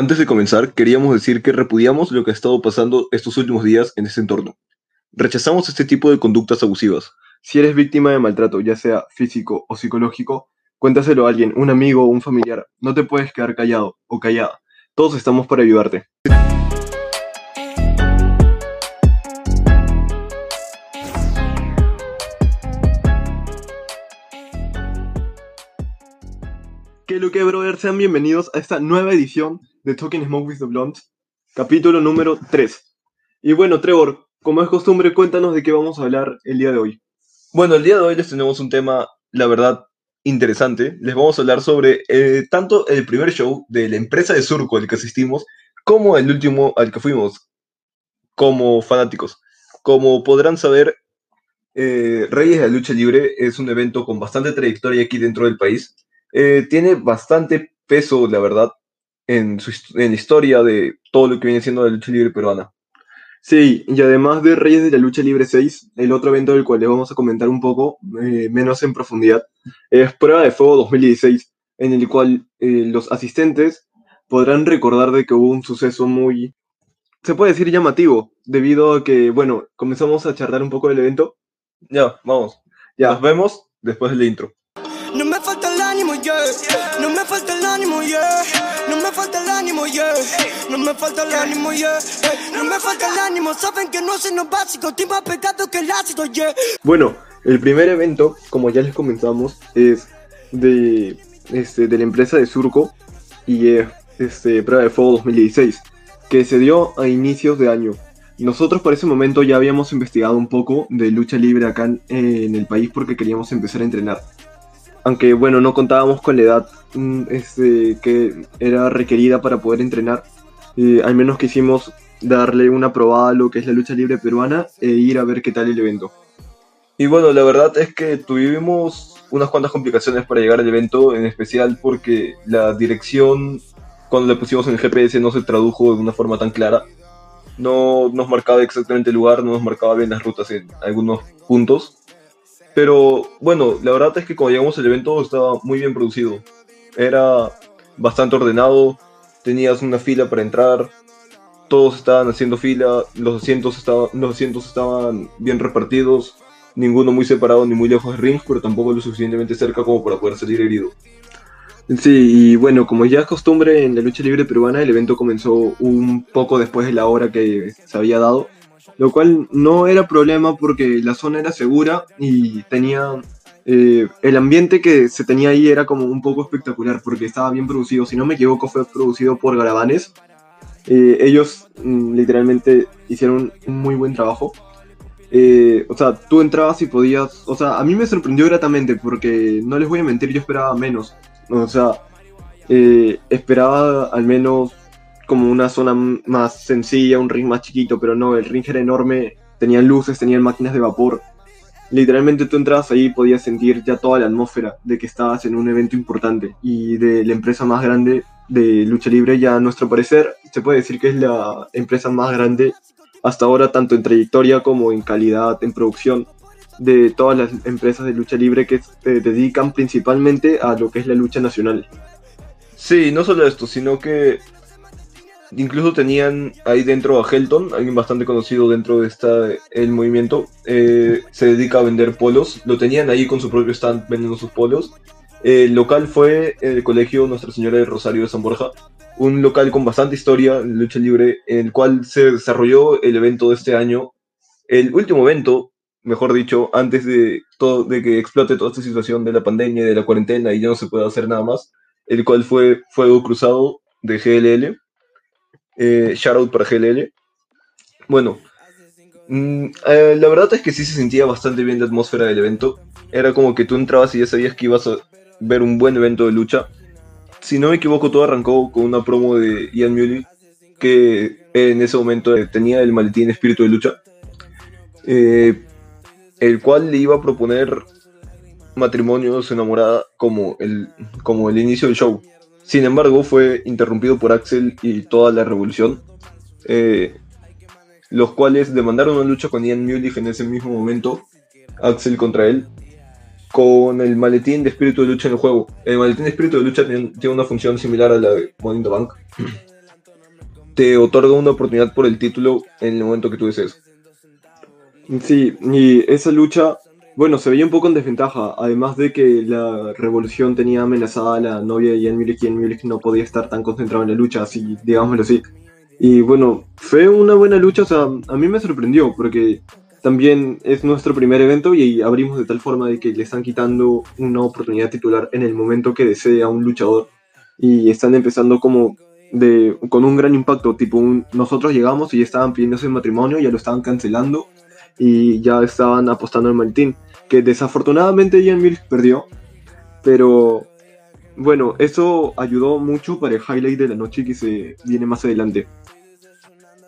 Antes de comenzar, queríamos decir que repudiamos lo que ha estado pasando estos últimos días en este entorno. Rechazamos este tipo de conductas abusivas. Si eres víctima de maltrato, ya sea físico o psicológico, cuéntaselo a alguien, un amigo o un familiar. No te puedes quedar callado o callada. Todos estamos para ayudarte. ¿Qué lo que, brother? Sean bienvenidos a esta nueva edición de Talking Smoke with the Blondes, capítulo número 3. Y bueno, Trevor, como es costumbre, cuéntanos de qué vamos a hablar el día de hoy. Bueno, el día de hoy les tenemos un tema, la verdad, interesante. Les vamos a hablar sobre eh, tanto el primer show de la empresa de Surco al que asistimos, como el último al que fuimos, como fanáticos. Como podrán saber, eh, Reyes de la Lucha Libre es un evento con bastante trayectoria aquí dentro del país. Eh, tiene bastante peso, la verdad, en, su, en la historia de todo lo que viene siendo la lucha libre peruana. Sí, y además de Reyes de la Lucha Libre 6, el otro evento del cual les vamos a comentar un poco, eh, menos en profundidad, es Prueba de Fuego 2016, en el cual eh, los asistentes podrán recordar de que hubo un suceso muy, se puede decir llamativo, debido a que, bueno, comenzamos a charlar un poco del evento. Ya, vamos. Ya, Nos vemos después del intro. Yeah. No me falta el ánimo, yeah. No me falta el ánimo, yeah. No me falta el ánimo, yeah. No me falta el ánimo, saben que no básico. Más que el ácido, yeah. Bueno, el primer evento, como ya les comentamos, es de, este, de la empresa de Surco y es este, Prueba de Fuego 2016, que se dio a inicios de año. Nosotros por ese momento ya habíamos investigado un poco de lucha libre acá en, en el país porque queríamos empezar a entrenar. Aunque bueno, no contábamos con la edad mm, este, que era requerida para poder entrenar. Eh, al menos quisimos darle una probada a lo que es la lucha libre peruana e ir a ver qué tal el evento. Y bueno, la verdad es que tuvimos unas cuantas complicaciones para llegar al evento, en especial porque la dirección, cuando le pusimos en el GPS, no se tradujo de una forma tan clara. No nos marcaba exactamente el lugar, no nos marcaba bien las rutas en algunos puntos. Pero bueno, la verdad es que cuando llegamos al evento estaba muy bien producido. Era bastante ordenado, tenías una fila para entrar, todos estaban haciendo fila, los asientos estaban, los asientos estaban bien repartidos, ninguno muy separado ni muy lejos de ring, pero tampoco lo suficientemente cerca como para poder salir herido. Sí, y bueno, como ya es costumbre en la lucha libre peruana, el evento comenzó un poco después de la hora que se había dado, lo cual no era problema porque la zona era segura y tenía... eh, el ambiente que se tenía ahí era como un poco espectacular porque estaba bien producido. Si no me equivoco, fue producido por Garabanes. Eh, ellos mm, literalmente hicieron un muy buen trabajo. Eh, o sea, tú entrabas y podías. O sea, a mí me sorprendió gratamente porque no les voy a mentir, yo esperaba menos. O sea, eh, esperaba al menos como una zona más sencilla, un ring más chiquito, pero no, el ring era enorme, tenían luces, tenían máquinas de vapor. Literalmente tú entrabas ahí y podías sentir ya toda la atmósfera de que estabas en un evento importante y de la empresa más grande de lucha libre, ya a nuestro parecer se puede decir que es la empresa más grande hasta ahora, tanto en trayectoria como en calidad, en producción, de todas las empresas de lucha libre que se dedican principalmente a lo que es la lucha nacional. Sí, no solo esto, sino que incluso tenían ahí dentro a Helton, alguien bastante conocido dentro de esta, el movimiento, eh, se dedica a vender polos, lo tenían ahí con su propio stand vendiendo sus polos. El local fue el colegio Nuestra Señora de Rosario de San Borja, un local con bastante historia en lucha libre, en el cual se desarrolló el evento de este año, el último evento, mejor dicho, antes de, de que explote toda esta situación de la pandemia y de la cuarentena y ya no se pueda hacer nada más, el cual fue Fuego Cruzado de GLL. Eh, shoutout para GLL. Bueno, mm, eh, la verdad es que sí se sentía bastante bien la atmósfera del evento. Era como que tú entrabas y ya sabías que ibas a ver un buen evento de lucha. Si no me equivoco, todo arrancó con una promo de Ian Muley, que en ese momento tenía el maletín espíritu de lucha, eh, el cual le iba a proponer matrimonio a su enamorada como el, como el inicio del show. Sin embargo, fue interrumpido por Axel y toda la revolución, eh, los cuales demandaron una lucha con Ian Mulich en ese mismo momento, Axel contra él, con el maletín de espíritu de lucha en el juego. El maletín de espíritu de lucha tiene, una función similar a la de Money Bank. te otorga una oportunidad por el título en el momento que tú desees. Sí, y esa lucha, bueno, se veía un poco en desventaja, además de que la revolución tenía amenazada a la novia de Jan Mulich y Jan Mulich no podía estar tan concentrado en la lucha, así, digámoslo así. Y bueno, fue una buena lucha, o sea, a mí me sorprendió, porque también es nuestro primer evento y abrimos de tal forma de que le están quitando una oportunidad titular en el momento que desea un luchador y están empezando como de, con un gran impacto, tipo nosotros llegamos y estaban pidiéndose matrimonio, ya lo estaban cancelando y ya estaban apostando al maletín, que desafortunadamente Ian Mills perdió, pero bueno, eso ayudó mucho para el highlight de la noche que se viene más adelante.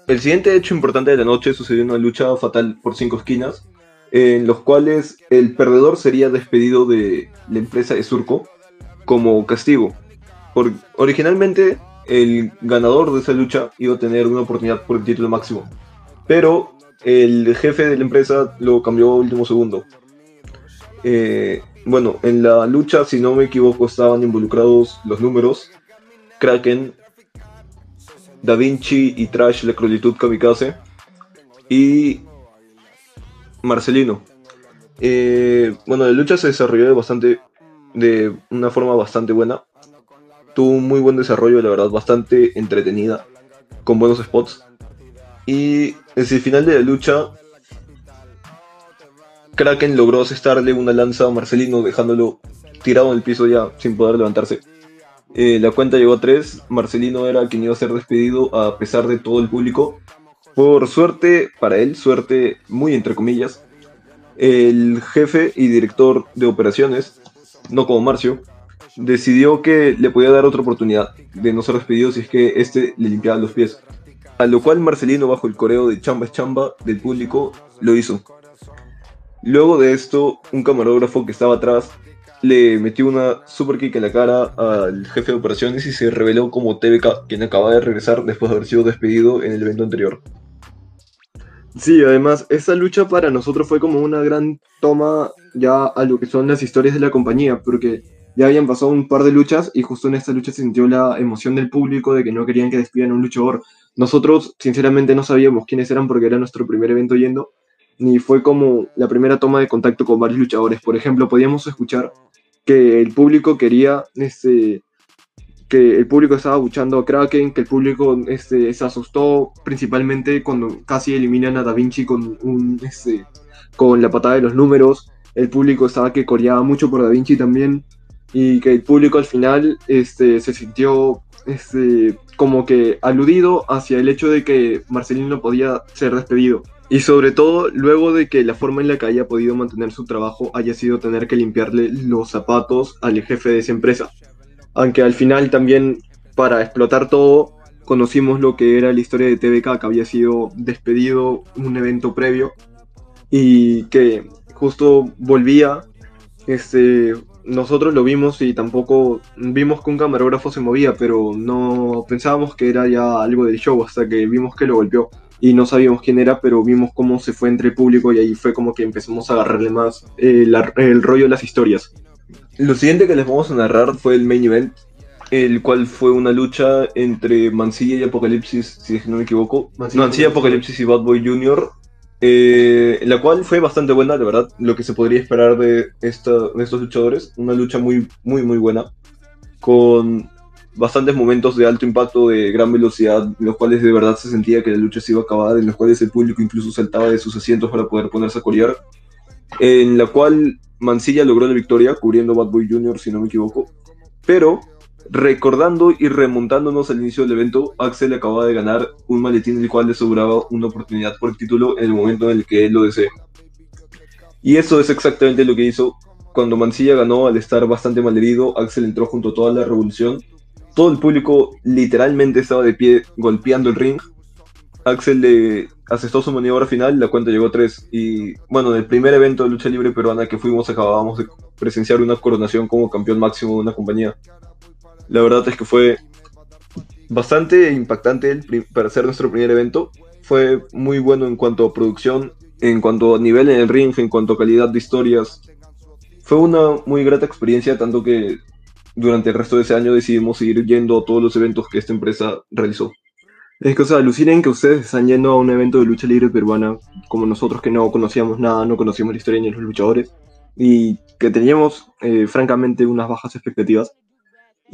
El siguiente hecho importante de la noche sucedió una lucha fatal por cinco esquinas, en los cuales el perdedor sería despedido de la empresa de Surco como castigo. originalmente el ganador de esa lucha iba a tener una oportunidad por el título máximo, pero el jefe de la empresa lo cambió a último segundo. Eh, bueno, en la lucha, si no me equivoco, estaban involucrados los números, Kraken, Da Vinci y Trash, la cruelitud kamikaze, y Marcelino. Eh, bueno, la lucha se desarrolló de bastante, de una forma bastante buena. Tuvo un muy buen desarrollo, la verdad, bastante entretenida, con buenos spots. Y en el final de la lucha, Kraken logró asestarle una lanza a Marcelino, dejándolo tirado en el piso ya sin poder levantarse. Eh, la cuenta llegó a 3, Marcelino era quien iba a ser despedido a pesar de todo el público. Por suerte para él, suerte muy entre comillas, el jefe y director de operaciones, no como Marcio, decidió que le podía dar otra oportunidad de no ser despedido si es que este le limpiaba los pies. A lo cual Marcelino, bajo el coreo de chamba chamba del público, lo hizo. Luego de esto, un camarógrafo que estaba atrás le metió una super kick en la cara al jefe de operaciones y se reveló como TBK, quien acaba de regresar después de haber sido despedido en el evento anterior. Sí, además, esta lucha para nosotros fue como una gran toma ya a lo que son las historias de la compañía, porque ya habían pasado un par de luchas y justo en esta lucha se sintió la emoción del público de que no querían que despidan un luchador. Nosotros, sinceramente, no sabíamos quiénes eran porque era nuestro primer evento yendo, ni fue como la primera toma de contacto con varios luchadores. Por ejemplo, podíamos escuchar que el público quería, este, que el público estaba buchando a Kraken, que el público este, se asustó principalmente cuando casi eliminan a Da Vinci con, un, este, con la patada de los números. El público estaba que coreaba mucho por Da Vinci también. Y que el público al final este, se sintió este, como que aludido hacia el hecho de que Marcelino podía ser despedido. Y sobre todo, luego de que la forma en la que haya podido mantener su trabajo haya sido tener que limpiarle los zapatos al jefe de esa empresa. Aunque al final también, para explotar todo, conocimos lo que era la historia de TVK, que había sido despedido un evento previo y que justo volvía. Este, nosotros lo vimos y tampoco vimos que un camarógrafo se movía, pero no pensábamos que era ya algo del show hasta que vimos que lo golpeó y no sabíamos quién era, pero vimos cómo se fue entre el público y ahí fue como que empezamos a agarrarle más eh, el rollo de las historias. Lo siguiente que les vamos a narrar fue el main event, el cual fue una lucha entre Mancilla y Apocalipsis, si no me equivoco. Mancilla, Apocalipsis y Bad Boy Jr., eh, la cual fue bastante buena, de verdad, lo que se podría esperar de, estos luchadores. Una lucha muy, muy, muy buena, con bastantes momentos de alto impacto, de gran velocidad, en los cuales de verdad se sentía que la lucha se iba a acabar, en los cuales el público incluso saltaba de sus asientos para poder ponerse a corear, en la cual Mancilla logró la victoria, cubriendo Bad Boy Jr., si no me equivoco, pero recordando y remontándonos al inicio del evento, Axel acababa de ganar un maletín el cual le aseguraba una oportunidad por el título en el momento en el que él lo desee. Y eso es exactamente lo que hizo. Cuando Mancilla ganó al estar bastante malherido, Axel entró junto a toda la revolución todo el público literalmente estaba de pie golpeando el ring. Axel le asestó su maniobra final, la cuenta llegó a 3. Y bueno, en el primer evento de lucha libre peruana que fuimos, acabábamos de presenciar una coronación como campeón máximo de una compañía. La verdad es que fue bastante impactante para ser nuestro primer evento. Fue muy bueno en cuanto a producción, en cuanto a nivel en el ring, en cuanto a calidad de historias. Fue una muy grata experiencia, tanto que durante el resto de ese año decidimos seguir yendo a todos los eventos que esta empresa realizó. Es que, o sea, alucinen que ustedes están yendo a un evento de lucha libre peruana, como nosotros que no conocíamos nada, no conocíamos la historia ni los luchadores, y que teníamos, eh, francamente, unas bajas expectativas.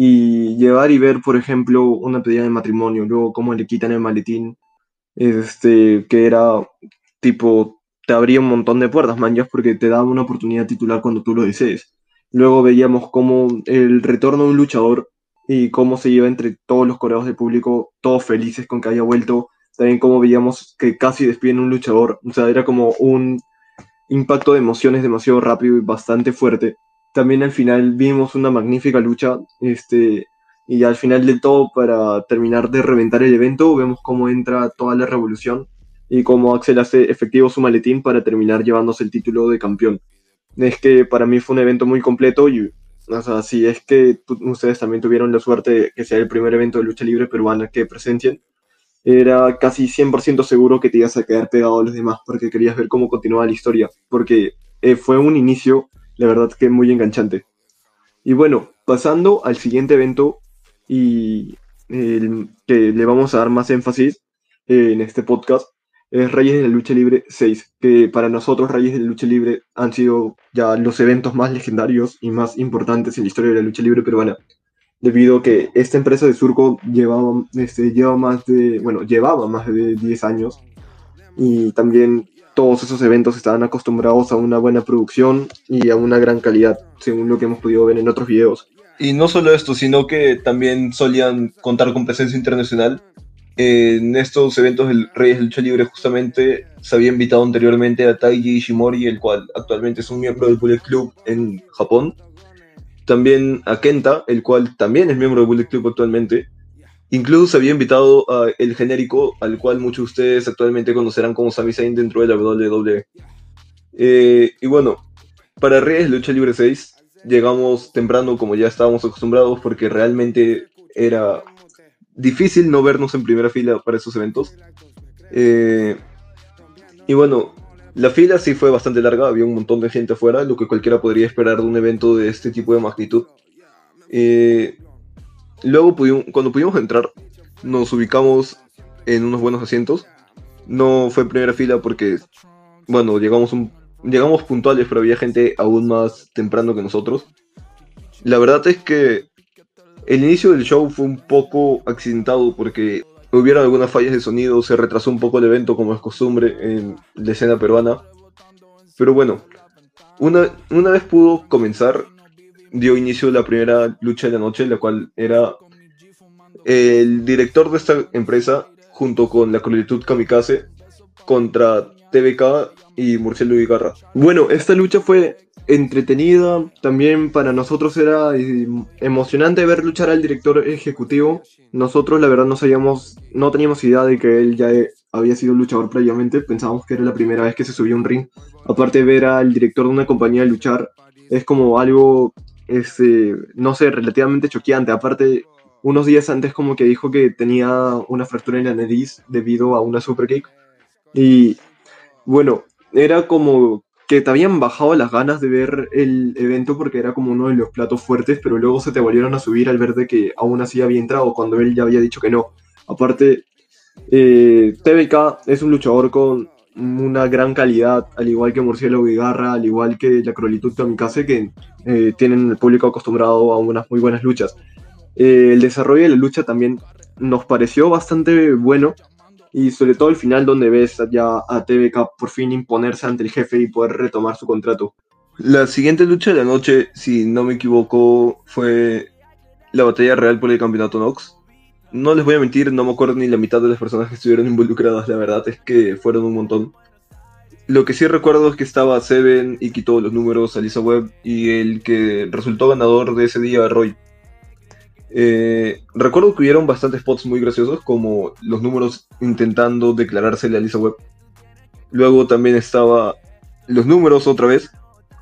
Y llevar y ver, por ejemplo, una pedida de matrimonio, luego cómo le quitan el maletín, este, que era tipo, te abría un montón de puertas, manjas, porque te daba una oportunidad titular cuando tú lo desees. Luego veíamos cómo el retorno de un luchador y cómo se lleva entre todos los coreanos del público, todos felices con que haya vuelto. También cómo veíamos que casi despiden un luchador. O sea, era como un impacto de emociones demasiado rápido y bastante fuerte. También al final vimos una magnífica lucha. Este, y al final del todo, para terminar de reventar el evento, vemos cómo entra toda la revolución y cómo Axel hace efectivo su maletín para terminar llevándose el título de campeón. Es que para mí fue un evento muy completo y o sea, si es que ustedes también tuvieron la suerte de que sea el primer evento de lucha libre peruana que presencien, era casi 100% seguro que te ibas a quedar pegado a los demás porque querías ver cómo continuaba la historia, porque eh, fue un inicio, la verdad que muy enganchante. Y bueno, pasando al siguiente evento y el, que le vamos a dar más énfasis eh, en este podcast, es Reyes de la Lucha Libre 6, que para nosotros Reyes de la Lucha Libre han sido ya los eventos más legendarios y más importantes en la historia de la lucha libre peruana, debido a que esta empresa de Surco llevaba, este, lleva más de, bueno, llevaba más de 10 años y también todos esos eventos estaban acostumbrados a una buena producción y a una gran calidad, según lo que hemos podido ver en otros videos. Y no solo esto, sino que también solían contar con presencia internacional en estos eventos del Reyes de Lucha Libre justamente se había invitado anteriormente a Taiji Ishimori, el cual actualmente es un miembro del Bullet Club en Japón. También a Kenta, el cual también es miembro del Bullet Club actualmente. Incluso se había invitado a El Genérico, al cual muchos de ustedes actualmente conocerán como Sami Zayn dentro de la WWE. Eh, y bueno, para Reyes Lucha Libre 6 llegamos temprano como ya estábamos acostumbrados porque realmente era difícil no vernos en primera fila para esos eventos. Eh, y bueno, la fila sí fue bastante larga, había un montón de gente afuera, lo que cualquiera podría esperar de un evento de este tipo de magnitud. Eh, luego, cuando pudimos entrar, nos ubicamos en unos buenos asientos. No fue primera fila porque, bueno, llegamos, llegamos puntuales, pero había gente aún más temprano que nosotros. La verdad es que el inicio del show fue un poco accidentado porque hubieron algunas fallas de sonido, se retrasó un poco el evento como es costumbre en la escena peruana. Pero bueno, una, una vez pudo comenzar, dio inicio la primera lucha de la noche, la cual era el director de esta empresa junto con la Cruelitud Kamikaze contra TVK y Murciélago Igarra. Bueno, esta lucha fue entretenida, también para nosotros era emocionante ver luchar al director ejecutivo. Nosotros la verdad no sabíamos, no teníamos idea de que él ya había sido luchador previamente, pensábamos que era la primera vez que se subía un ring. Aparte ver al director de una compañía luchar, es como algo, este, no sé, relativamente choqueante. Aparte, unos días antes como que dijo que tenía una fractura en la nariz debido a una super kick. Y bueno, era como que te habían bajado las ganas de ver el evento porque era como uno de los platos fuertes, pero luego se te volvieron a subir al ver de que aún así había entrado cuando él ya había dicho que no. Aparte, eh, TBK es un luchador con una gran calidad, al igual que Murciélago y Garra, al igual que la Crolitud Kamikaze, que eh, tienen el público acostumbrado a unas muy buenas luchas. Eh, el desarrollo de la lucha también nos pareció bastante bueno, y sobre todo el final donde ves ya a TVK por fin imponerse ante el jefe y poder retomar su contrato. La siguiente lucha de la noche, si no me equivoco, fue la batalla real por el campeonato Nox. No les voy a mentir, no me acuerdo ni la mitad de las personas que estuvieron involucradas, la verdad es que fueron un montón. Lo que sí recuerdo es que estaba Seven y quitó los números a Lisa Webb y el que resultó ganador de ese día, Roy. Eh, recuerdo que hubieron bastantes spots muy graciosos, como los números intentando declarársele a Lisa Webb. Luego también estaba los números otra vez,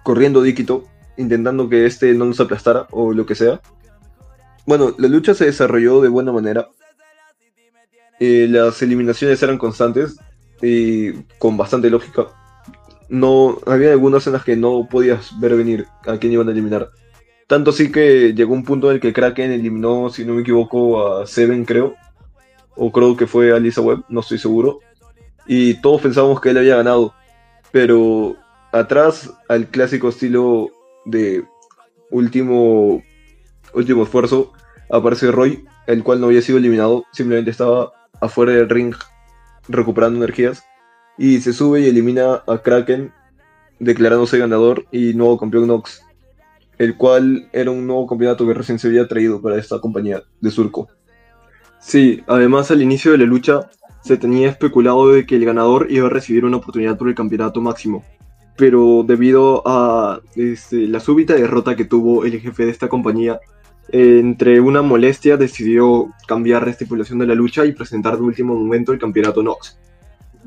corriendo díquito, intentando que este no nos aplastara o lo que sea. Bueno, la lucha se desarrolló de buena manera. Eh, las eliminaciones eran constantes y con bastante lógica. No, había algunas en las que no podías ver venir a quién iban a eliminar. Tanto así que llegó un punto en el que Kraken eliminó, si no me equivoco, a Seven, creo. o creo que fue Alisa Webb, no estoy seguro. Y todos pensábamos que él había ganado, pero atrás al clásico estilo de último, último esfuerzo aparece Roy, el cual no había sido eliminado, simplemente estaba afuera del ring recuperando energías y se sube y elimina a Kraken declarándose ganador y nuevo campeón Nox, el cual era un nuevo campeonato que recién se había traído para esta compañía de Surco. Sí, además al inicio de la lucha se tenía especulado de que el ganador iba a recibir una oportunidad por el campeonato máximo, pero debido a este, la súbita derrota que tuvo el jefe de esta compañía, entre una molestia decidió cambiar la estipulación de la lucha y presentar de último momento el campeonato Nox.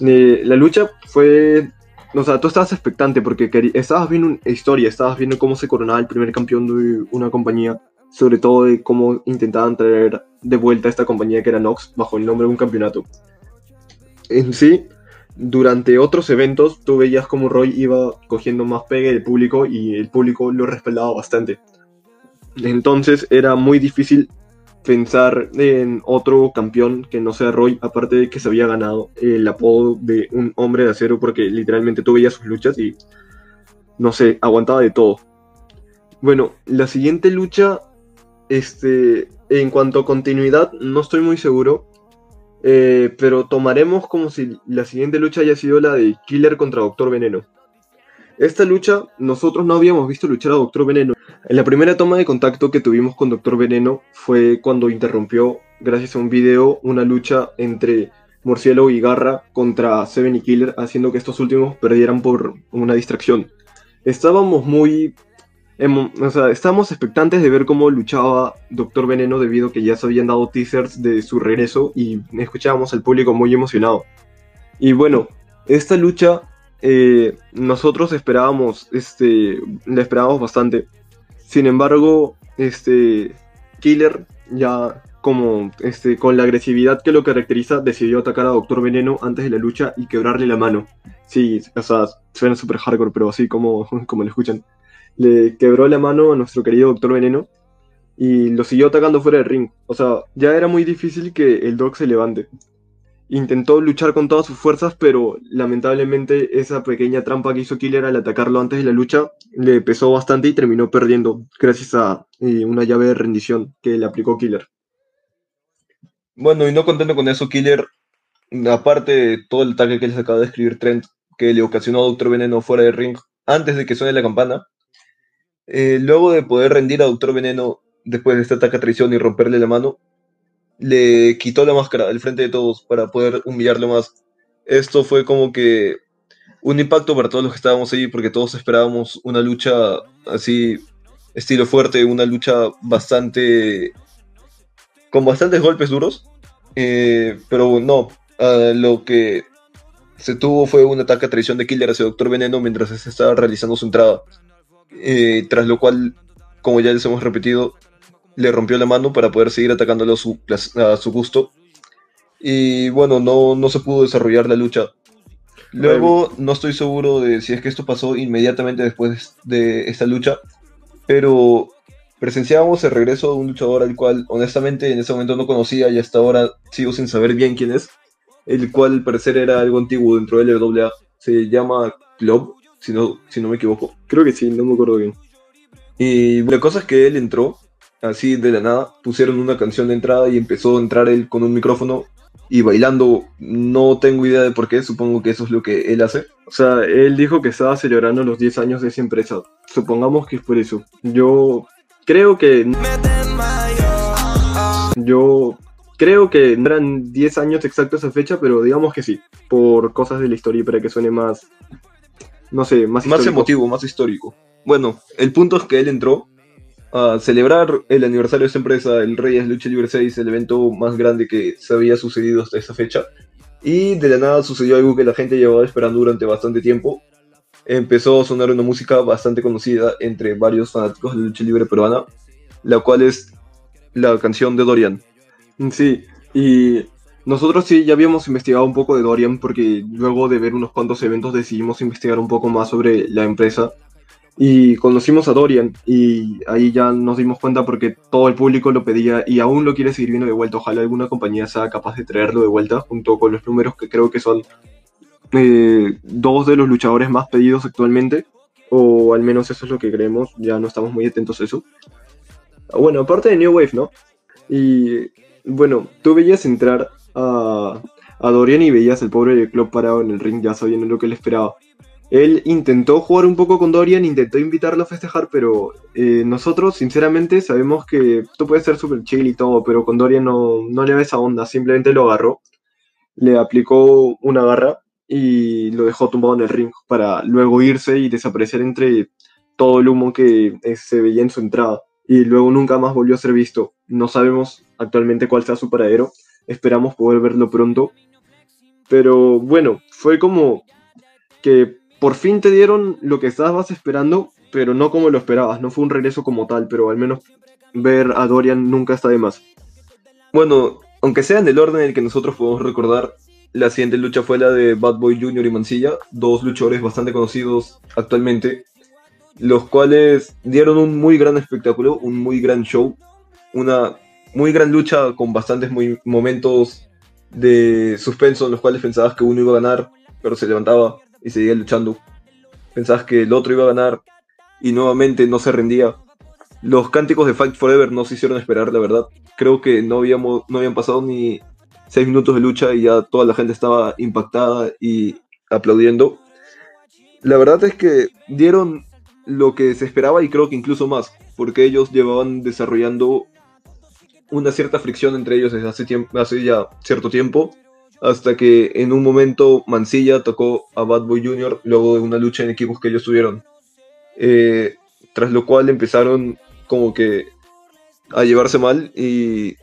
Eh, la lucha fue o sea, tú estabas expectante porque estabas viendo una historia, estabas viendo cómo se coronaba el primer campeón de una compañía, sobre todo de cómo intentaban traer de vuelta a esta compañía que era Nox bajo el nombre de un campeonato. En sí, durante otros eventos, tú veías como Roy iba cogiendo más pegue del público y el público lo respaldaba bastante. Entonces era muy difícil pensar en otro campeón que no sea Roy, aparte de que se había ganado el apodo de un hombre de acero, porque literalmente tú veías sus luchas y no sé, aguantaba de todo. Bueno, la siguiente lucha, este, en cuanto a continuidad, no estoy muy seguro, eh, pero tomaremos como si la siguiente lucha haya sido la de Killer contra Doctor Veneno. Esta lucha, nosotros no habíamos visto luchar a Doctor Veneno. En la primera toma de contacto que tuvimos con Doctor Veneno fue cuando interrumpió, gracias a un video, una lucha entre Murciélago y Garra contra Seven y Killer, haciendo que estos últimos perdieran por una distracción. Estábamos muy... O sea, estábamos expectantes de ver cómo luchaba Doctor Veneno debido a que ya se habían dado teasers de su regreso y escuchábamos al público muy emocionado. Y bueno, esta lucha eh, nosotros esperábamos, este, esperábamos bastante. Sin embargo, este, Killer ya como este, con la agresividad que lo caracteriza, decidió atacar a Doctor Veneno antes de la lucha y quebrarle la mano. Sí, o sea, suena súper hardcore, pero así como, como escuchan. Le quebró la mano a nuestro querido Doctor Veneno y lo siguió atacando fuera del ring. O sea, ya era muy difícil que el Doc se levante intentó luchar con todas sus fuerzas, pero lamentablemente esa pequeña trampa que hizo Killer al atacarlo antes de la lucha le pesó bastante y terminó perdiendo gracias a eh, una llave de rendición que le aplicó Killer. Bueno, y no contento con eso, Killer, aparte de todo el ataque que les acaba de escribir Trent, que le ocasionó a Doctor Veneno fuera del ring antes de que suene la campana, eh, luego de poder rendir a Doctor Veneno después de este ataque a traición y romperle la mano, le quitó la máscara del frente de todos para poder humillarlo más. Esto fue como que un impacto para todos los que estábamos ahí porque todos esperábamos una lucha así, estilo fuerte, una lucha bastante... con bastantes golpes duros. Eh, pero no, lo que se tuvo fue un ataque a traición de Killer hacia Doctor Veneno mientras se estaba realizando su entrada. Eh, tras lo cual, como ya les hemos repetido, le rompió la mano para poder seguir atacándolo a su, a su gusto. Y bueno, no, no se pudo desarrollar la lucha. Luego, no estoy seguro de si es que esto pasó inmediatamente después de esta lucha, pero presenciamos el regreso de un luchador al cual honestamente en ese momento no conocía y hasta ahora sigo sin saber bien quién es, el cual al parecer era algo antiguo dentro de LWA. Se llama Club, si no, si no me equivoco. Creo que sí, no me acuerdo bien. Y la cosa es que él entró así de la nada, pusieron una canción de entrada y empezó a entrar él con un micrófono y bailando. No tengo idea de por qué, supongo que eso es lo que él hace. O sea, él dijo que estaba celebrando los 10 años de esa empresa. Supongamos que es por eso. Yo creo que... Yo creo que no eran 10 años exactos esa fecha, pero digamos que sí, por cosas de la historia para que suene más, no sé, más, más emotivo, más histórico. Bueno, el punto es que él entró a celebrar el aniversario de esta empresa, el Reyes Lucha Libre 6, el evento más grande que se había sucedido hasta esa fecha. Y de la nada sucedió algo que la gente llevaba esperando durante bastante tiempo. Empezó a sonar una música bastante conocida entre varios fanáticos de lucha libre peruana, la cual es la canción de Dorian. Sí, y nosotros sí ya habíamos investigado un poco de Dorian porque luego de ver unos cuantos eventos decidimos investigar un poco más sobre la empresa Y conocimos a Dorian y ahí ya nos dimos cuenta porque todo el público lo pedía y aún lo quiere seguir viendo de vuelta. Ojalá alguna compañía sea capaz de traerlo de vuelta junto con los números que creo que son eh, dos de los luchadores más pedidos actualmente. O al menos eso es lo que creemos, ya no estamos muy atentos a eso. Bueno, aparte de New Wave, ¿no? Y bueno, tú veías entrar a, a Dorian y veías al pobre del club parado en el ring ya sabiendo lo que le esperaba. Él intentó jugar un poco con Dorian, intentó invitarlo a festejar, pero eh, nosotros sinceramente sabemos que esto puede ser súper chill y todo, pero con Dorian no, no le ve esa onda, simplemente lo agarró, le aplicó una garra y lo dejó tumbado en el ring para luego irse y desaparecer entre todo el humo que eh, se veía en su entrada. Y luego nunca más volvió a ser visto. No sabemos actualmente cuál sea su paradero, esperamos poder verlo pronto, pero bueno, fue como que por fin te dieron lo que estabas esperando, pero no como lo esperabas. No fue un regreso como tal, pero al menos ver a Dorian nunca está de más. Bueno, aunque sea en el orden en el que nosotros podemos recordar, la siguiente lucha fue la de Bad Boy Jr. y Mancilla, dos luchadores bastante conocidos actualmente, los cuales dieron un muy gran espectáculo, un muy gran show, una muy gran lucha con bastantes momentos de suspenso en los cuales pensabas que uno iba a ganar, pero se levantaba y seguía luchando. Pensabas que el otro iba a ganar y nuevamente no se rendía. Los cánticos de Fight Forever no se hicieron esperar, la verdad. Creo que no, habíamos, no habían pasado ni seis minutos de lucha y ya toda la gente estaba impactada y aplaudiendo. La verdad es que dieron lo que se esperaba y creo que incluso más, porque ellos llevaban desarrollando una cierta fricción entre ellos desde hace, tiempo, hace ya cierto tiempo hasta que en un momento Mancilla tocó a Bad Boy Jr. luego de una lucha en equipos que ellos tuvieron. Eh, tras lo cual empezaron como que a llevarse mal y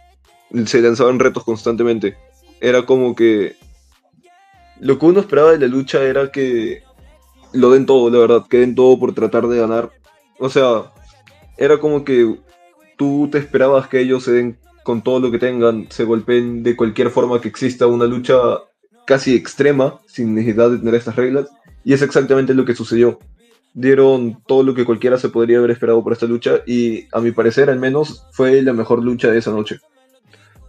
se lanzaban retos constantemente. Era como que lo que uno esperaba de la lucha era que lo den todo, la verdad, que den todo por tratar de ganar. O sea, era como que tú te esperabas que ellos se den con todo lo que tengan, se golpeen de cualquier forma que exista una lucha casi extrema, sin necesidad de tener estas reglas, y es exactamente lo que sucedió. Dieron todo lo que cualquiera se podría haber esperado por esta lucha, y a mi parecer al menos fue la mejor lucha de esa noche.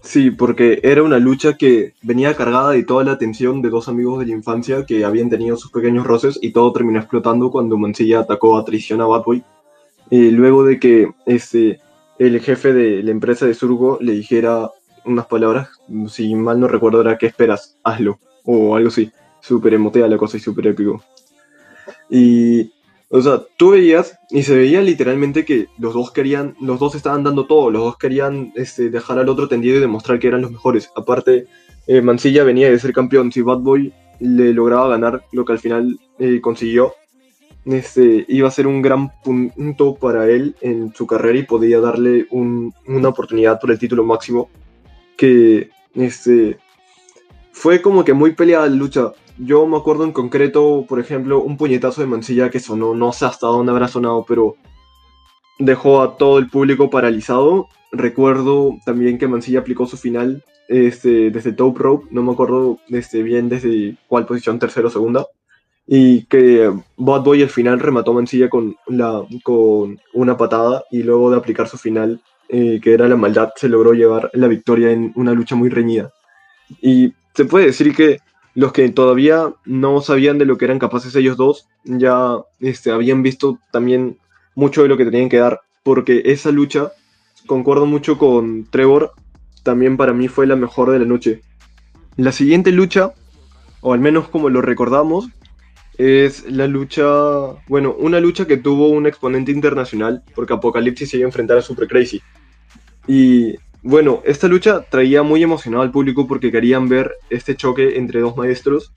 Sí, porque era una lucha que venía cargada de toda la atención de dos amigos de la infancia que habían tenido sus pequeños roces y todo terminó explotando cuando Mancilla atacó a traición a Batboy. Y luego de que este, el jefe de la empresa de Surgo le dijera unas palabras, si mal no recuerdo era ¿qué esperas? Hazlo, o algo así. Súper emotea la cosa y súper épico. Y, o sea, tú veías y se veía literalmente que los dos querían, los dos estaban dando todo, los dos querían este, dejar al otro tendido y demostrar que eran los mejores. Aparte, eh, Mancilla venía de ser campeón, si Bad Boy le lograba ganar lo que al final eh, consiguió, este, iba a ser un gran punto para él en su carrera y podía darle una oportunidad por el título máximo. Que este, fue como que muy peleada la lucha. Yo me acuerdo en concreto, por ejemplo, un puñetazo de Mancilla que sonó, no sé hasta dónde habrá sonado, pero dejó a todo el público paralizado. Recuerdo también que Mancilla aplicó su final este, desde top rope, no me acuerdo este, bien desde cuál posición, tercera o segunda y que Bad Boy al final remató Mancilla con, la, con una patada y luego de aplicar su final, eh, que era la maldad, se logró llevar la victoria en una lucha muy reñida. Y se puede decir que los que todavía no sabían de lo que eran capaces ellos dos, ya este, habían visto también mucho de lo que tenían que dar, porque esa lucha, concuerdo mucho con Trevor, también para mí fue la mejor de la noche. La siguiente lucha, o al menos como lo recordamos, es la lucha, bueno, una lucha que tuvo un exponente internacional, porque Apocalipsis se iba a enfrentar a Super Crazy. Y bueno, esta lucha traía muy emocionado al público porque querían ver este choque entre dos maestros,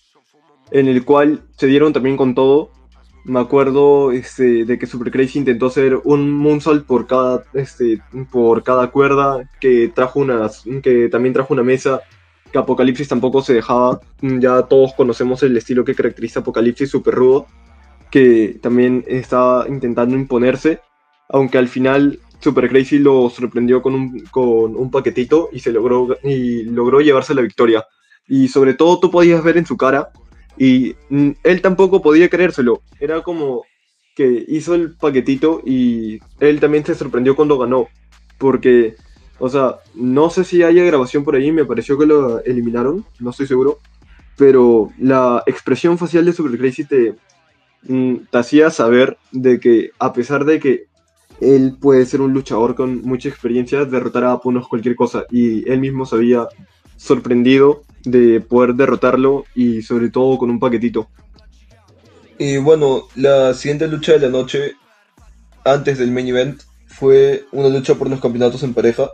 en el cual se dieron también con todo. Me acuerdo este, de que Super Crazy intentó hacer un moonsault por cada, este, por cada cuerda, que, trajo unas, que también trajo una mesa que Apocalipsis tampoco se dejaba. Ya todos conocemos el estilo que caracteriza Apocalipsis, súper rudo, que también estaba intentando imponerse, aunque al final Super Crazy lo sorprendió con un, con un paquetito y, se logró, y logró llevarse la victoria. Y sobre todo tú podías ver en su cara, y él tampoco podía creérselo. Era como que hizo el paquetito y él también se sorprendió cuando ganó. Porque, o sea, no sé si haya grabación por ahí, me pareció que lo eliminaron, no estoy seguro. Pero la expresión facial de Super Crazy te, mm, hacía saber de que a pesar de que él puede ser un luchador con mucha experiencia, derrotar a Apunos cualquier cosa. Y él mismo se había sorprendido de poder derrotarlo y sobre todo con un paquetito. Y bueno, la siguiente lucha de la noche, antes del main event, fue una lucha por los campeonatos en pareja,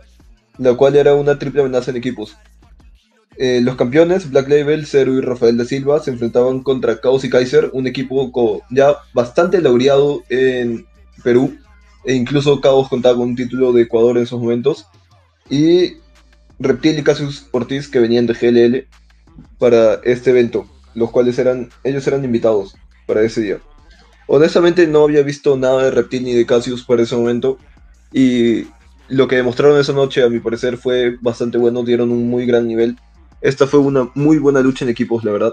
la cual era una triple amenaza en equipos. Eh, los campeones, Black Label, Zero y Rafael da Silva, se enfrentaban contra Chaos y Kaiser, un equipo ya bastante laureado en Perú, e incluso Chaos contaba con un título de Ecuador en esos momentos, y Reptil y Cassius Ortiz que venían de GLL para este evento, los cuales eran, ellos eran invitados para ese día. Honestamente no había visto nada de Reptil ni de Cassius para ese momento y lo que demostraron esa noche a mi parecer fue bastante bueno, dieron un muy gran nivel. Esta fue una muy buena lucha en equipos, la verdad.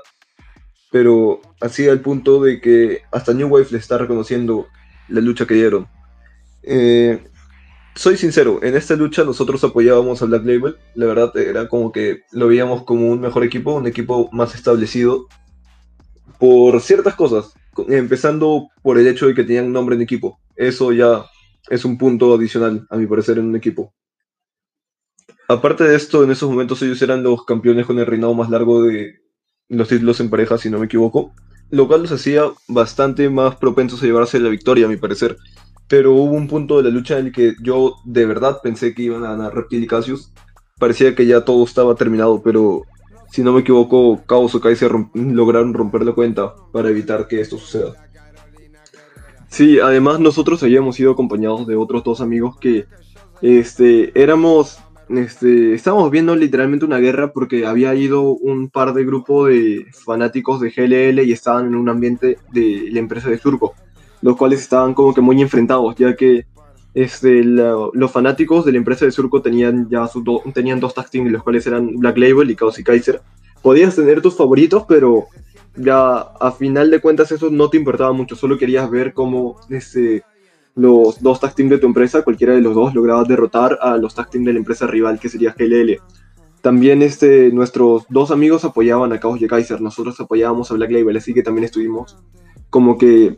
Pero así al punto de que hasta New Wave le está reconociendo la lucha que dieron. Eh, soy sincero, en esta lucha nosotros apoyábamos a Black Label. La verdad era como que lo veíamos como un mejor equipo, un equipo más establecido. Por ciertas cosas. Empezando por el hecho de que tenían nombre en equipo. Eso ya es un punto adicional, a mi parecer, en un equipo. Aparte de esto, en esos momentos ellos eran los campeones con el reinado más largo de los títulos en pareja, si no me equivoco. Lo cual los hacía bastante más propensos a llevarse la victoria, a mi parecer pero hubo un punto de la lucha en el que yo de verdad pensé que iban a ganar Reptil y Cassius. Parecía que ya todo estaba terminado, pero si no me equivoco, Chaos o Kaiser lograron romper la cuenta para evitar que esto suceda. Sí, además nosotros habíamos sido acompañados de otros dos amigos que este, éramos, este, estábamos viendo literalmente una guerra porque había ido un par de grupos de fanáticos de GLL y estaban en un ambiente de la empresa de Surco los cuales estaban como que muy enfrentados, ya que este, los fanáticos de la empresa de Surco tenían ya sus tenían dos tag teams, los cuales eran Black Label y Chaos y Kaiser. Podías tener tus favoritos, pero ya a final de cuentas eso no te importaba mucho, solo querías ver cómo este, los dos tag teams de tu empresa, cualquiera de los dos, lograba derrotar a los tag teams de la empresa rival, que sería GLL. También este, nuestros dos amigos apoyaban a Chaos y Kaiser, nosotros apoyábamos a Black Label, así que también estuvimos como que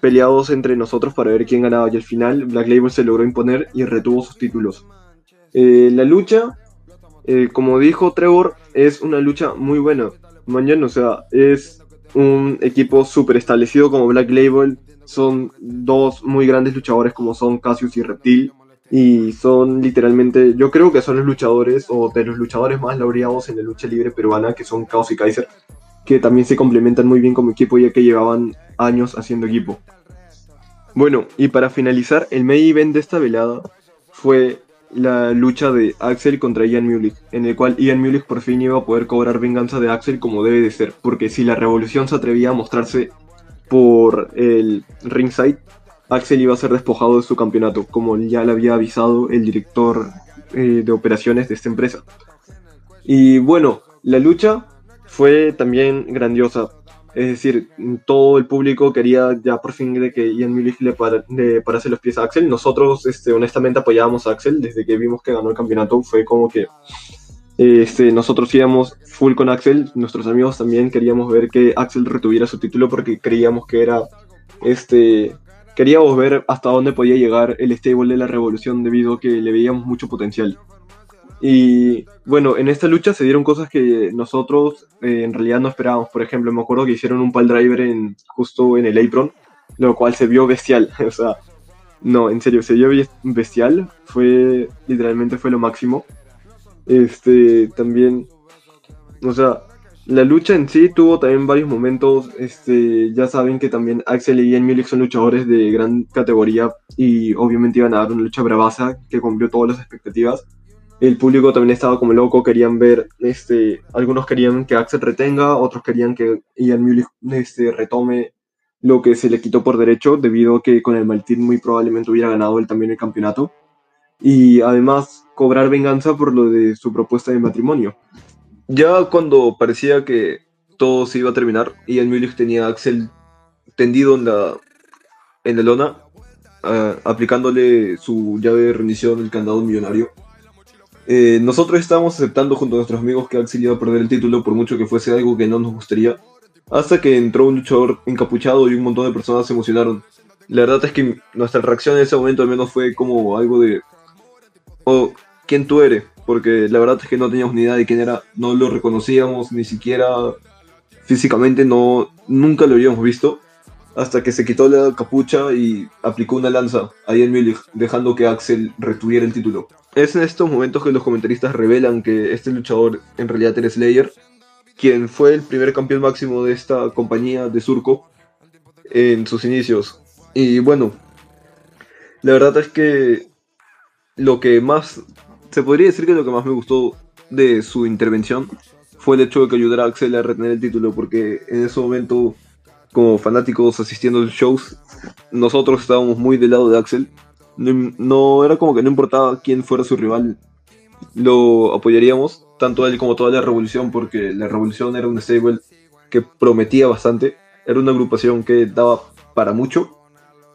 peleados entre nosotros para ver quién ganaba y al final Black Label se logró imponer y retuvo sus títulos. Eh, la lucha, eh, como dijo Trevor, es una lucha muy buena. Mañana, o sea, es un equipo súper establecido como Black Label. Son dos muy grandes luchadores como son Cassius y Reptil. Y son literalmente, yo creo que son los luchadores o de los luchadores más laureados en la lucha libre peruana, que son Chaos y Kaiser, que también se complementan muy bien como equipo ya que llevaban años haciendo equipo. Bueno, y para finalizar, el main event de esta velada fue la lucha de Axel contra Ian Mulich, en el cual Ian Mulich por fin iba a poder cobrar venganza de Axel como debe de ser, porque si la revolución se atrevía a mostrarse por el ringside, Axel iba a ser despojado de su campeonato, como ya le había avisado el director eh, de operaciones de esta empresa. Y bueno, la lucha fue también grandiosa. Es decir, todo el público quería ya por fin de que Ian Mulich le, parase los pies a Axel. Nosotros, este, honestamente, apoyábamos a Axel desde que vimos que ganó el campeonato. Fue como que este, nosotros íbamos full con Axel. Nuestros amigos también queríamos ver que Axel retuviera su título porque creíamos que era este. Queríamos ver hasta dónde podía llegar el stable de la revolución debido a que le veíamos mucho potencial. Y bueno, en esta lucha se dieron cosas que nosotros eh, en realidad no esperábamos. Por ejemplo, me acuerdo que hicieron un pal driver en, justo en el apron, lo cual se vio bestial. o sea, no, en serio, se vio bestial. Fue, literalmente fue lo máximo. Este, también, o sea, la lucha en sí tuvo también varios momentos. Este, ya saben que también Axel y Ian Mulich son luchadores de gran categoría y obviamente iban a dar una lucha bravaza que cumplió todas las expectativas el público también estaba como loco, querían ver, este, algunos querían que Axel retenga, otros querían que Ian Mulich este, retome lo que se le quitó por derecho, debido a que con el Maltín muy probablemente hubiera ganado él también el campeonato. Y además cobrar venganza por lo de su propuesta de matrimonio. Ya cuando parecía que todo se iba a terminar, Ian Mulich tenía a Axel tendido en la, en la lona, ah, aplicándole su llave de rendición, el candado millonario. Eh, nosotros estábamos aceptando junto a nuestros amigos que Axel iba a perder el título por mucho que fuese algo que no nos gustaría, hasta que entró un luchador encapuchado y un montón de personas se emocionaron. La verdad es que nuestra reacción en ese momento al menos fue como algo de... Oh, ¿quién tú eres? Porque la verdad es que no teníamos ni idea de quién era, no lo reconocíamos, ni siquiera físicamente no, nunca lo habíamos visto, hasta que se quitó la capucha y aplicó una lanza ahí en Múnich, dejando que Axel retuviera el título. Es en estos momentos que los comentaristas revelan que este luchador en realidad era Slayer, quien fue el primer campeón máximo de esta compañía de Surco en sus inicios. Y bueno, la verdad es que lo que más, se podría decir que lo que más me gustó de su intervención fue el hecho de que ayudara a Axel a retener el título, porque en ese momento, como fanáticos asistiendo a los shows, nosotros estábamos muy del lado de Axel. No, era como que no importaba quién fuera su rival, lo apoyaríamos, tanto él como toda la revolución, porque la revolución era un stable que prometía bastante, era una agrupación que daba para mucho.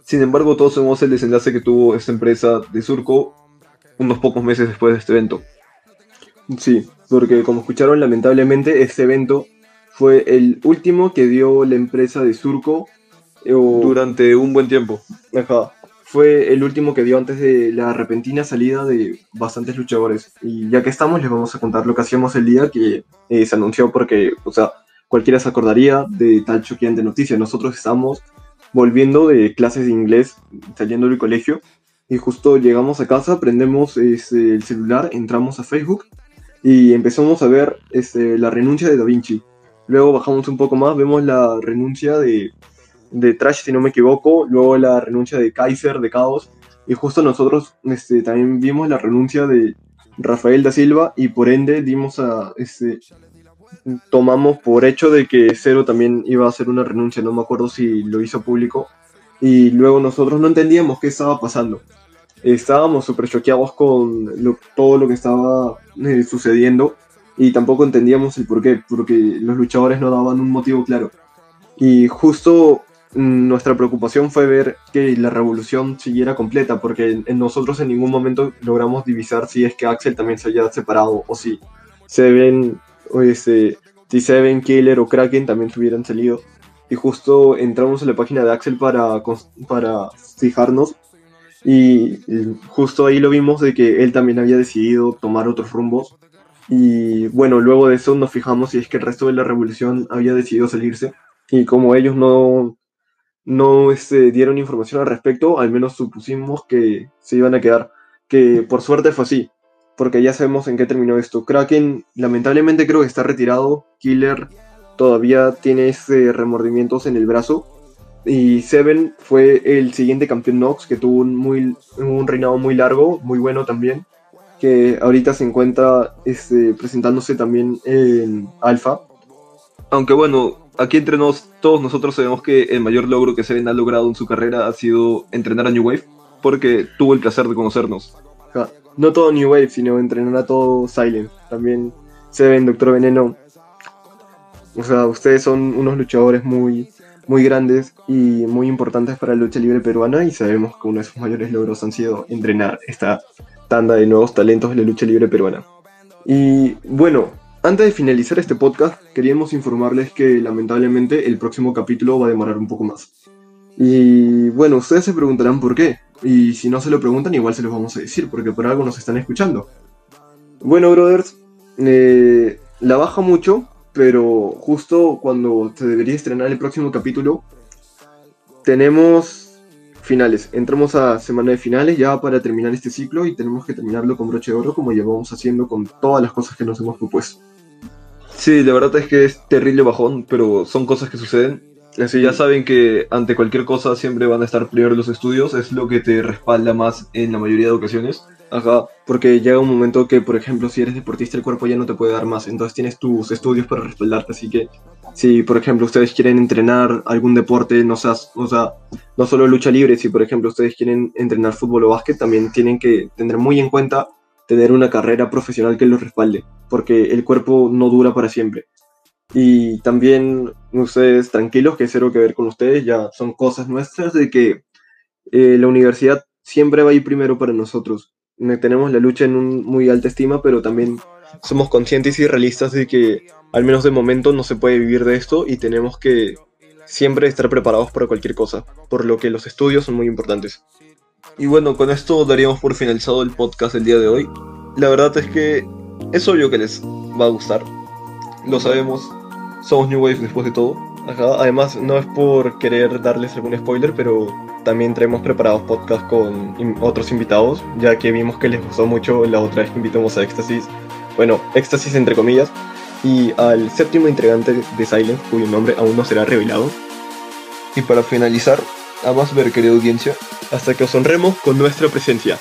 Sin embargo, todos sabemos el desenlace que tuvo esta empresa de Surco unos pocos meses después de este evento. Sí, porque como escucharon, lamentablemente este evento fue el último que dio la empresa de Surco eh, durante un buen tiempo. Ajá. Fue el último que dio antes de la repentina salida de bastantes luchadores. Y ya que estamos, les vamos a contar lo que hacíamos el día que eh, se anunció porque, o sea, cualquiera se acordaría de tal choqueante noticia. Nosotros estamos volviendo de clases de inglés, saliendo del colegio, y justo llegamos a casa, prendemos este, el celular, entramos a Facebook y empezamos a ver este, la renuncia de Da Vinci. Luego bajamos un poco más, vemos la renuncia de, de Trash, si no me equivoco, luego la renuncia de Kaiser, de Caos, y justo nosotros este, también vimos la renuncia de Rafael da Silva y por ende dimos a este tomamos por hecho de que Cero también iba a hacer una renuncia, no me acuerdo si lo hizo público, y luego nosotros no entendíamos qué estaba pasando. Estábamos súper choqueados con todo lo que estaba eh, sucediendo y tampoco entendíamos el por qué, porque los luchadores no daban un motivo claro. Y justo mm, nuestra preocupación fue ver que la revolución siguiera completa, porque nosotros en ningún momento logramos divisar si es que Axel también se había separado o si Seven, o este, si Seven, Killer o Kraken también se hubieran salido. Y justo entramos en la página de Axel para, para fijarnos y justo ahí lo vimos de que él también había decidido tomar otros rumbos. Y bueno, luego de eso nos fijamos si es que el resto de la revolución había decidido salirse. Y como ellos no, no este, dieron información al respecto, al menos supusimos que se iban a quedar. Que por suerte fue así, porque ya sabemos en qué terminó esto. Kraken lamentablemente creo que está retirado. Killer todavía tiene ese remordimientos en el brazo y Seven fue el siguiente campeón Nox, que tuvo un, muy, un reinado muy largo, muy bueno también, que ahorita se encuentra este, presentándose también en Alpha. Aunque bueno, aquí entre nos, todos nosotros sabemos que el mayor logro que Seven ha logrado en su carrera ha sido entrenar a New Wave, porque tuvo el placer de conocernos. No todo New Wave, sino entrenar a todo Silent. También Seven, Doctor Veneno. O sea, ustedes son unos luchadores muy, muy grandes y muy importantes para la lucha libre peruana y sabemos que uno de sus mayores logros han sido entrenar esta tanda de nuevos talentos de la lucha libre peruana. Y bueno, antes de finalizar este podcast, queríamos informarles que lamentablemente el próximo capítulo va a demorar un poco más. Y bueno, ustedes se preguntarán por qué. Y si no se lo preguntan, igual se los vamos a decir, porque por algo nos están escuchando. Bueno, brothers, eh, la baja mucho pero justo cuando se debería estrenar el próximo capítulo, tenemos finales. Entramos a semana de finales ya para terminar este ciclo y tenemos que terminarlo con broche de oro como llevamos haciendo con todas las cosas que nos hemos propuesto. Sí, la verdad es que es terrible bajón, pero son cosas que suceden. Así ya saben que ante cualquier cosa siempre van a estar primero los estudios, es lo que te respalda más en la mayoría de ocasiones. Ajá, porque llega un momento que, por ejemplo, si eres deportista, el cuerpo ya no te puede dar más, entonces tienes tus estudios para respaldarte, así que si, por ejemplo, ustedes quieren entrenar algún deporte, no, sea, o sea, no solo lucha libre, si, por ejemplo, ustedes quieren entrenar fútbol o básquet, también tienen que tener muy en cuenta tener una carrera profesional que los respalde, porque el cuerpo no dura para siempre. Y también ustedes tranquilos, que cero que ver con ustedes, ya son cosas nuestras de que eh, la universidad siempre va a ir primero para nosotros. Ne- Tenemos la lucha en un muy alta estima, pero también somos conscientes y realistas de que, al menos de momento, no se puede vivir de esto y tenemos que siempre estar preparados para cualquier cosa, por lo que los estudios son muy importantes. Y bueno, con esto daríamos por finalizado el podcast del día de hoy. La verdad es que es obvio que les va a gustar. Lo sabemos. Somos New Wave después de todo. Además, no es por querer darles algún spoiler, pero también traemos preparados podcast con otros invitados, ya que vimos que les gustó mucho la otra vez que invitamos a Éxtasis, bueno, Éxtasis entre comillas, y al séptimo integrante de Silence, cuyo nombre aún no será revelado, Y para finalizar, a más ver, querida audiencia, hasta que os honremos con nuestra presencia.